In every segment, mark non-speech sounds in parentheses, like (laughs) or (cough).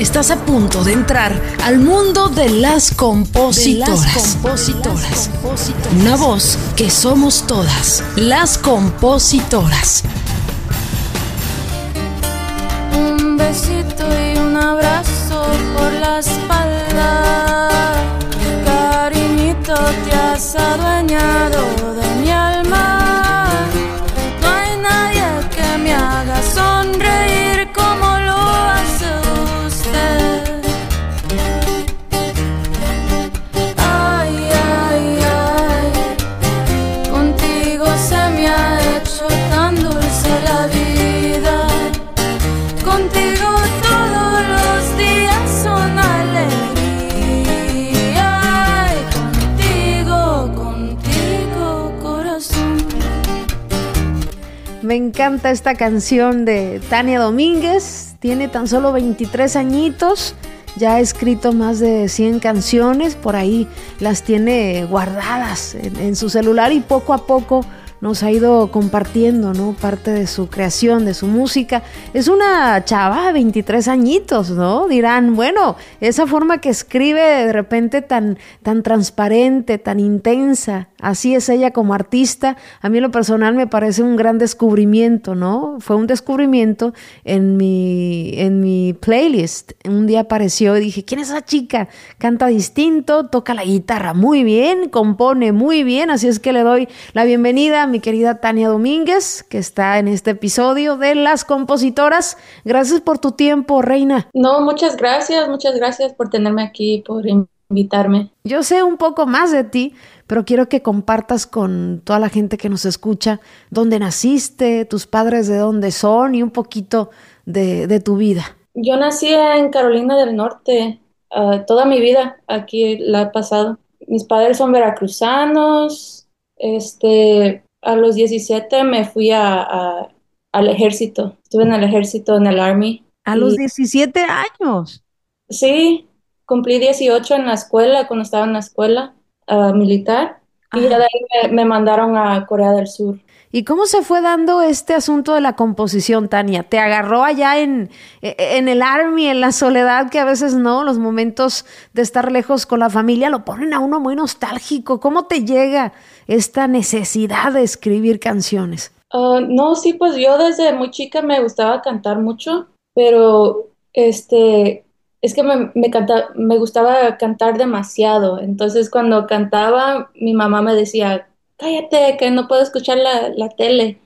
Estás a punto de entrar al mundo de las compositoras. De las compositoras. Una voz que somos todas, las compositoras. Un besito y un abrazo por la espalda. Me encanta esta canción de Tania Domínguez. Tiene tan solo 23 añitos. Ya ha escrito más de 100 canciones. Por ahí las tiene guardadas en, en su celular y poco a poco nos ha ido compartiendo, ¿no? Parte de su creación, de su música. Es una chava de 23 añitos, ¿no? Dirán, bueno, esa forma que escribe de repente tan, tan transparente, tan intensa, así es ella como artista. A mí lo personal me parece un gran descubrimiento, ¿no? Fue un descubrimiento en mi, en mi playlist. Un día apareció y dije, ¿quién es esa chica? Canta distinto, toca la guitarra muy bien, compone muy bien, así es que le doy la bienvenida mi querida Tania Domínguez, que está en este episodio de Las Compositoras. Gracias por tu tiempo, Reina. No, muchas gracias, muchas gracias por tenerme aquí, por invitarme. Yo sé un poco más de ti, pero quiero que compartas con toda la gente que nos escucha dónde naciste, tus padres de dónde son y un poquito de, de tu vida. Yo nací en Carolina del Norte, uh, toda mi vida aquí la he pasado. Mis padres son veracruzanos, este, a los 17 me fui a, a, al ejército, estuve en el ejército, en el Army. A los 17 años. Sí, cumplí 18 en la escuela, cuando estaba en la escuela uh, militar, y de ahí me, me mandaron a Corea del Sur. ¿Y cómo se fue dando este asunto de la composición, Tania? ¿Te agarró allá en, en el army, en la soledad, que a veces no, los momentos de estar lejos con la familia lo ponen a uno muy nostálgico? ¿Cómo te llega esta necesidad de escribir canciones? Uh, no, sí, pues yo desde muy chica me gustaba cantar mucho, pero este, es que me, me gustaba cantar demasiado. Entonces cuando cantaba, mi mamá me decía, cállate, que no puedo escuchar la, la tele.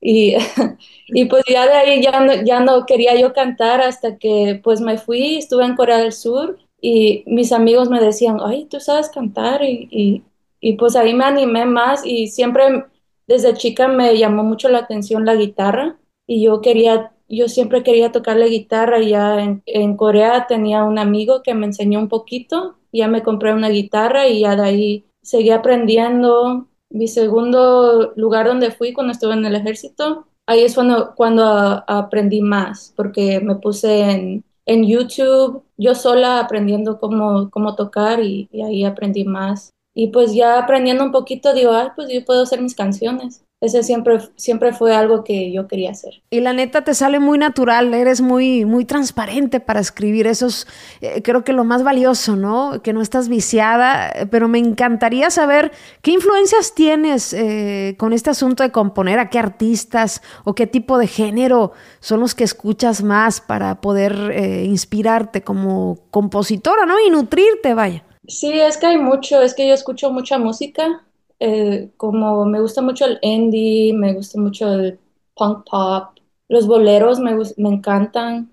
Y, (laughs) y, pues ya de ahí ya no, ya no quería yo cantar hasta que pues me fui, estuve en Corea del Sur y mis amigos me decían, ay, tú sabes cantar y, y, y pues ahí me animé más y siempre desde chica me llamó mucho la atención la guitarra y yo quería, yo siempre quería tocar la guitarra y ya en, en Corea tenía un amigo que me enseñó un poquito, ya me compré una guitarra y ya de ahí seguí aprendiendo, mi segundo lugar donde fui cuando estuve en el ejército, ahí es cuando, cuando aprendí más, porque me puse en, en, YouTube, yo sola aprendiendo cómo, cómo tocar y, y, ahí aprendí más. Y pues ya aprendiendo un poquito, digo, ay, pues yo puedo hacer mis canciones. Ese siempre, siempre fue algo que yo quería hacer. Y la neta te sale muy natural, eres muy, muy transparente para escribir. Eso es, eh, creo que lo más valioso, ¿no? Que no estás viciada, pero me encantaría saber qué influencias tienes eh, con este asunto de componer, a qué artistas o qué tipo de género son los que escuchas más para poder eh, inspirarte como compositora, ¿no? Y nutrirte, vaya. Sí, es que hay mucho, es que yo escucho mucha música, eh, como me gusta mucho el indie, me gusta mucho el punk pop, los boleros me, me encantan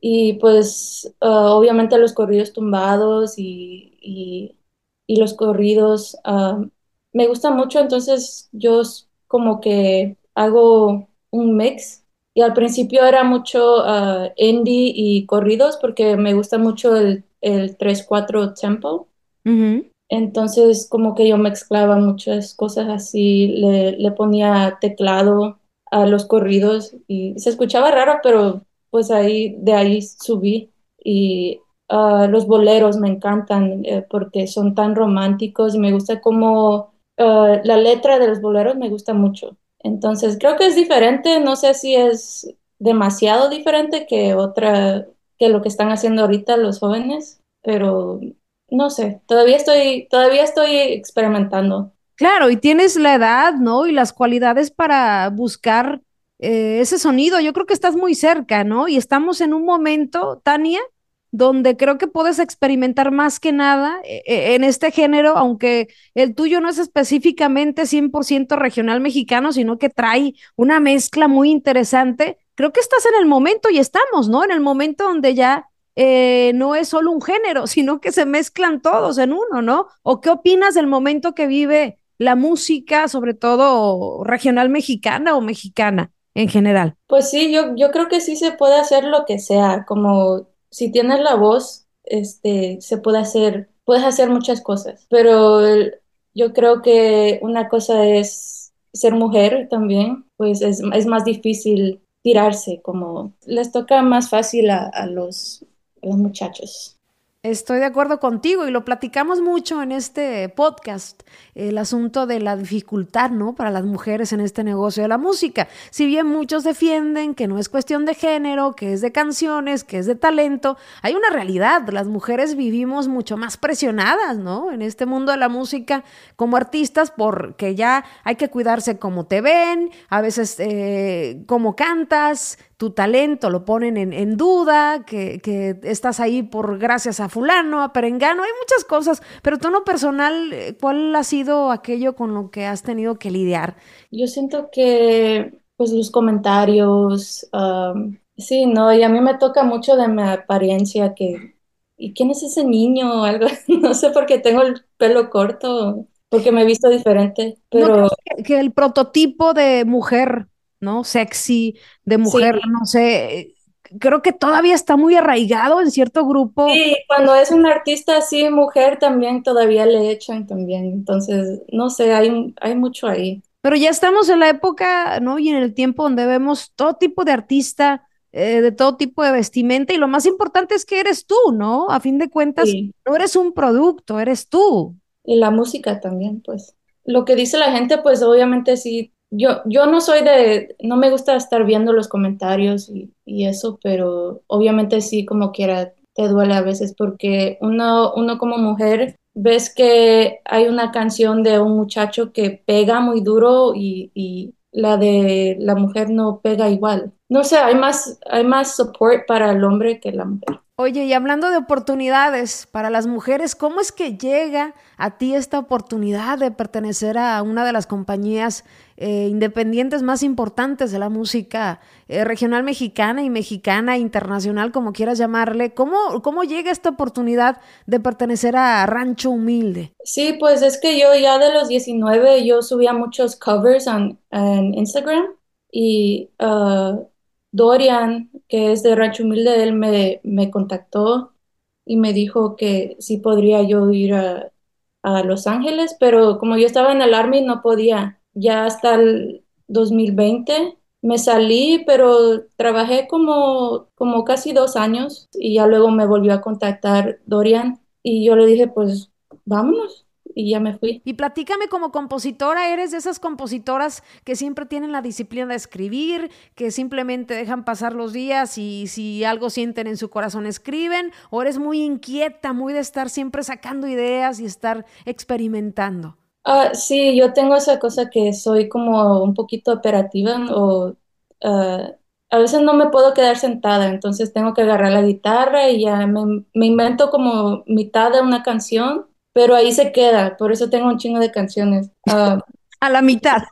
y pues uh, obviamente los corridos tumbados y, y, y los corridos uh, me gusta mucho, entonces yo como que hago un mix y al principio era mucho uh, indie y corridos porque me gusta mucho el, el 3-4 tempo. Uh -huh. Entonces, como que yo mezclaba muchas cosas así, le, le, ponía teclado a los corridos y se escuchaba raro, pero pues ahí, de ahí subí. Y uh, los boleros me encantan eh, porque son tan románticos y me gusta como uh, la letra de los boleros me gusta mucho. Entonces, creo que es diferente, no sé si es demasiado diferente que otra que lo que están haciendo ahorita los jóvenes, pero no sé, todavía estoy, todavía estoy experimentando. Claro, y tienes la edad, ¿no? Y las cualidades para buscar eh, ese sonido. Yo creo que estás muy cerca, ¿no? Y estamos en un momento, Tania, donde creo que puedes experimentar más que nada eh, eh, en este género, aunque el tuyo no es específicamente 100% regional mexicano, sino que trae una mezcla muy interesante. Creo que estás en el momento y estamos, ¿no? En el momento donde ya eh, no es solo un género, sino que se mezclan todos en uno, ¿no? ¿O qué opinas del momento que vive la música, sobre todo regional mexicana o mexicana en general? Pues sí, yo, yo creo que sí se puede hacer lo que sea, como si tienes la voz, este, se puede hacer, puedes hacer muchas cosas, pero yo creo que una cosa es ser mujer también, pues es, es más difícil tirarse, como les toca más fácil a, los, los muchachos. Estoy de acuerdo contigo y lo platicamos mucho en este podcast, el asunto de la dificultad, ¿no? Para las mujeres en este negocio de la música. Si bien muchos defienden que no es cuestión de género, que es de canciones, que es de talento, hay una realidad. Las mujeres vivimos mucho más presionadas, ¿no? En este mundo de la música como artistas, porque ya hay que cuidarse como te ven, a veces eh, cómo cantas, tu talento lo ponen en, duda, que, estás ahí por gracias a fulano, a perengano, hay muchas cosas, pero tú no personal, eh, ¿cuál ha sido aquello con lo que has tenido que lidiar? Yo siento que, pues, los comentarios, um, sí, no, y a mí me toca mucho de mi apariencia, que, ¿y quién es ese niño? Algo, (laughs) no sé por qué tengo el pelo corto, porque me he visto diferente, pero... ¿No que, que el prototipo de mujer ¿no? Sexy, de mujer, sí. no sé, creo que todavía está muy arraigado en cierto grupo. Sí, cuando es un artista así, mujer, también todavía le echan también, entonces, no sé, hay, hay mucho ahí. Pero ya estamos en la época, ¿no? Y en el tiempo donde vemos todo tipo de artista, eh, de todo tipo de vestimenta, y lo más importante es que eres tú, ¿no? A fin de cuentas, sí. no eres un producto, eres tú. Y la música también, pues. Lo que dice la gente, pues obviamente sí yo, yo no soy de, no me gusta estar viendo los comentarios y, y, eso, pero obviamente sí, como quiera, te duele a veces porque uno, uno como mujer ves que hay una canción de un muchacho que pega muy duro y, y la de la mujer no pega igual. No sé, hay más, hay más support para el hombre que la mujer. Oye, y hablando de oportunidades para las mujeres, ¿cómo es que llega a ti esta oportunidad de pertenecer a una de las compañías eh, independientes más importantes de la música eh, regional mexicana y mexicana, internacional, como quieras llamarle? ¿Cómo, ¿Cómo llega esta oportunidad de pertenecer a Rancho Humilde? Sí, pues es que yo ya de los 19 yo subía muchos covers en, Instagram y... Uh, Dorian, que es de Rancho Humilde, él me, me contactó y me dijo que sí podría yo ir a, a, Los Ángeles, pero como yo estaba en el Army no podía. Ya hasta el 2020 me salí, pero trabajé como, como casi dos años y ya luego me volvió a contactar Dorian y yo le dije, pues vámonos y ya me fui. Y platícame como compositora, ¿eres de esas compositoras que siempre tienen la disciplina de escribir, que simplemente dejan pasar los días y si algo sienten en su corazón escriben? ¿O eres muy inquieta, muy de estar siempre sacando ideas y estar experimentando? Uh, sí, yo tengo esa cosa que soy como un poquito operativa o uh, a veces no me puedo quedar sentada, entonces tengo que agarrar la guitarra y ya me, me invento como mitad de una canción pero ahí se queda, por eso tengo un chingo de canciones. Uh, a la mitad.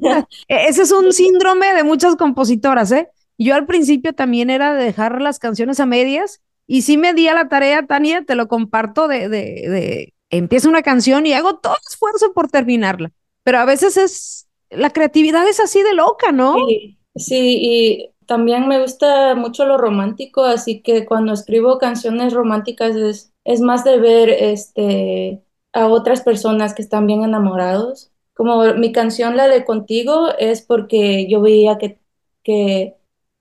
(laughs) Ese es un síndrome de muchas compositoras, ¿eh? Yo al principio también era de dejar las canciones a medias y sí me di a la tarea, Tania, te lo comparto, de, de, de empiezo una canción y hago todo esfuerzo por terminarla, pero a veces es, la creatividad es así de loca, ¿no? Sí, sí, y también me gusta mucho lo romántico, así que cuando escribo canciones románticas es es más de ver este, a otras personas que están bien enamorados. Como mi canción, la de Contigo, es porque yo veía que, que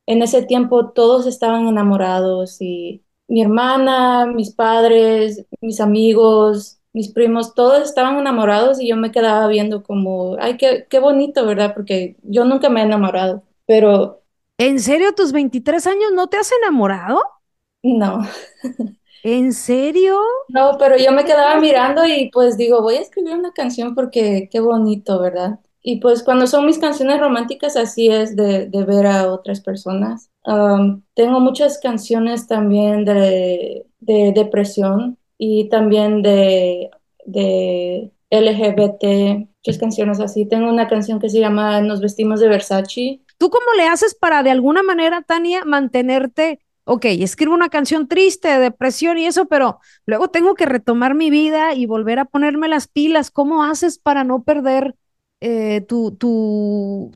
en ese tiempo todos estaban enamorados y mi hermana, mis padres, mis amigos, mis primos, todos estaban enamorados y yo me quedaba viendo como, ay, qué, qué bonito, ¿verdad? Porque yo nunca me he enamorado, pero ¿En serio tus 23 años no te has enamorado? No. (laughs) ¿En serio? No, pero yo me quedaba mirando y pues digo, voy a escribir una canción porque qué bonito, ¿verdad? Y pues cuando son mis canciones románticas, así es de, de ver a otras personas. Um, tengo muchas canciones también de, de depresión y también de, de LGBT, muchas canciones así. Tengo una canción que se llama Nos vestimos de Versace. ¿Tú cómo le haces para de alguna manera, Tania, mantenerte ok, escribo una canción triste, de depresión y eso, pero luego tengo que retomar mi vida y volver a ponerme las pilas. ¿Cómo haces para no perder eh, tu,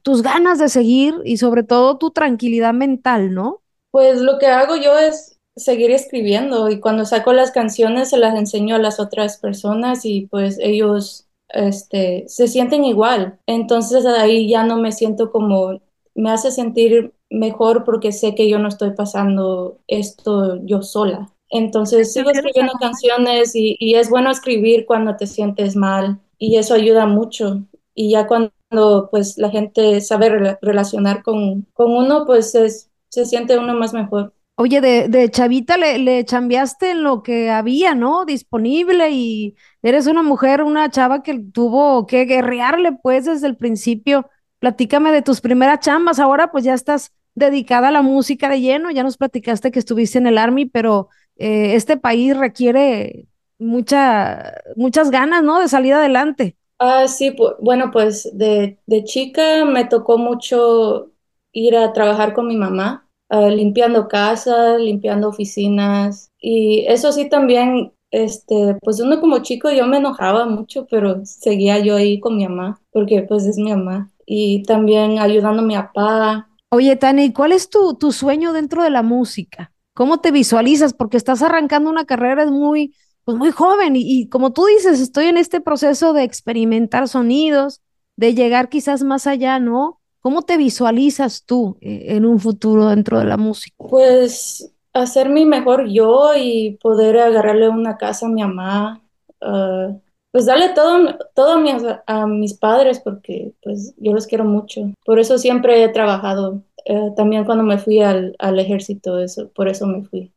tus ganas de seguir y sobre todo tu tranquilidad mental, ¿no? Pues lo que hago yo es seguir escribiendo y cuando saco las canciones se las enseño a las otras personas y pues ellos este, se sienten igual. Entonces ahí ya no me siento como, me hace sentir mejor porque sé que yo no estoy pasando esto yo sola. Entonces sigo escribiendo canciones y, y, es bueno escribir cuando te sientes mal y eso ayuda mucho. Y ya cuando pues la gente sabe relacionar con, con uno, pues es, se siente uno más mejor. Oye, de, de chavita le, le chambeaste en lo que había, ¿no? Disponible y eres una mujer, una chava que tuvo que guerrearle pues desde el principio. Platícame de tus primeras chambas. Ahora pues ya estás dedicada a la música de lleno. Ya nos platicaste que estuviste en el Army, pero eh, este país requiere mucha, muchas ganas, ¿no? De salir adelante. Ah, sí, bueno, pues de, de, chica me tocó mucho ir a trabajar con mi mamá, uh, limpiando casas, limpiando oficinas. Y eso sí también, este, pues uno como chico yo me enojaba mucho, pero seguía yo ahí con mi mamá, porque pues es mi mamá. Y también ayudando a mi papá, Oye, Tani, ¿cuál es tu, tu sueño dentro de la música? ¿Cómo te visualizas? Porque estás arrancando una carrera muy, pues muy joven y, como tú dices, estoy en este proceso de experimentar sonidos, de llegar quizás más allá, ¿no? ¿Cómo te visualizas tú eh, en un futuro dentro de la música? Pues hacer mi mejor yo y poder agarrarle una casa a mi mamá, uh, pues darle todo, todo a, mis, padres porque pues yo los quiero mucho. Por eso siempre he trabajado. Eh, también cuando me fui al, al, ejército, eso, por eso me fui.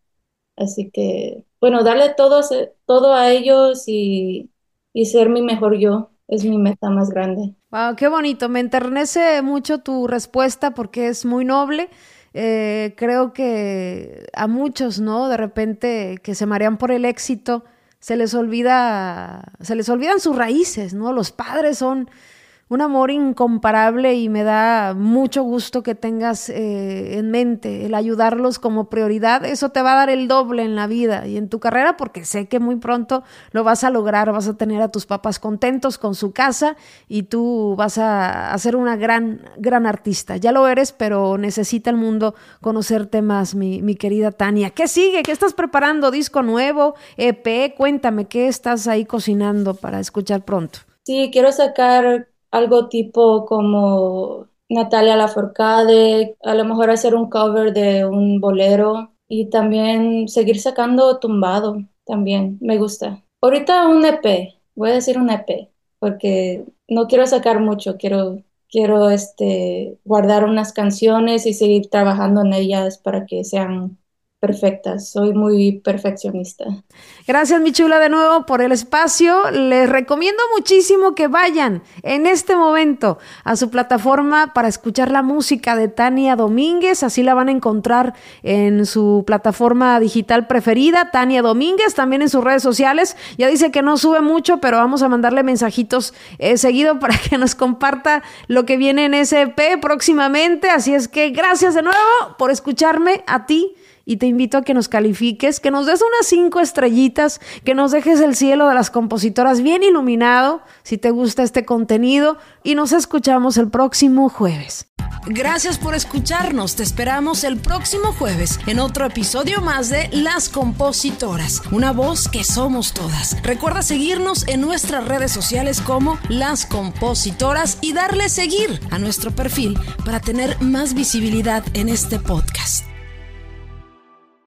Así que, bueno, darle todo, todo a ellos y, y ser mi mejor yo es mi meta más grande. Wow, qué bonito. Me enternece mucho tu respuesta porque es muy noble. Eh, creo que a muchos, ¿no? De repente que se marean por el éxito, se les olvida, se les olvidan sus raíces, ¿no? Los padres son un amor incomparable y me da mucho gusto que tengas eh, en mente el ayudarlos como prioridad. Eso te va a dar el doble en la vida y en tu carrera porque sé que muy pronto lo vas a lograr, vas a tener a tus papás contentos con su casa y tú vas a, ser una gran, gran artista. Ya lo eres, pero necesita el mundo conocerte más, mi, mi querida Tania. ¿Qué sigue? ¿Qué estás preparando? ¿Disco nuevo? ¿EP? Cuéntame, ¿qué estás ahí cocinando para escuchar pronto? Sí, quiero sacar algo tipo como Natalia Lafourcade, a lo mejor hacer un cover de un bolero y también seguir sacando tumbado también, me gusta. Ahorita un EP, voy a decir un EP, porque no quiero sacar mucho, quiero, quiero este, guardar unas canciones y seguir trabajando en ellas para que sean perfectas, soy muy perfeccionista. Gracias, mi chula, de nuevo por el espacio. Les recomiendo muchísimo que vayan en este momento a su plataforma para escuchar la música de Tania Domínguez. Así la van a encontrar en su plataforma digital preferida, Tania Domínguez, también en sus redes sociales. Ya dice que no sube mucho, pero vamos a mandarle mensajitos eh, seguido (laughs) para que nos comparta lo que viene en SP próximamente. Así es que gracias de nuevo por escucharme a ti y te invito a que nos califiques, que nos des unas cinco estrellitas, que nos dejes el cielo de las compositoras bien iluminado, si te gusta este contenido, y nos escuchamos el próximo jueves. Gracias por escucharnos, te esperamos el próximo jueves en otro episodio más de Las Compositoras, una voz que somos todas. Recuerda seguirnos en nuestras redes sociales como Las Compositoras y darle seguir a nuestro perfil para tener más visibilidad en este podcast.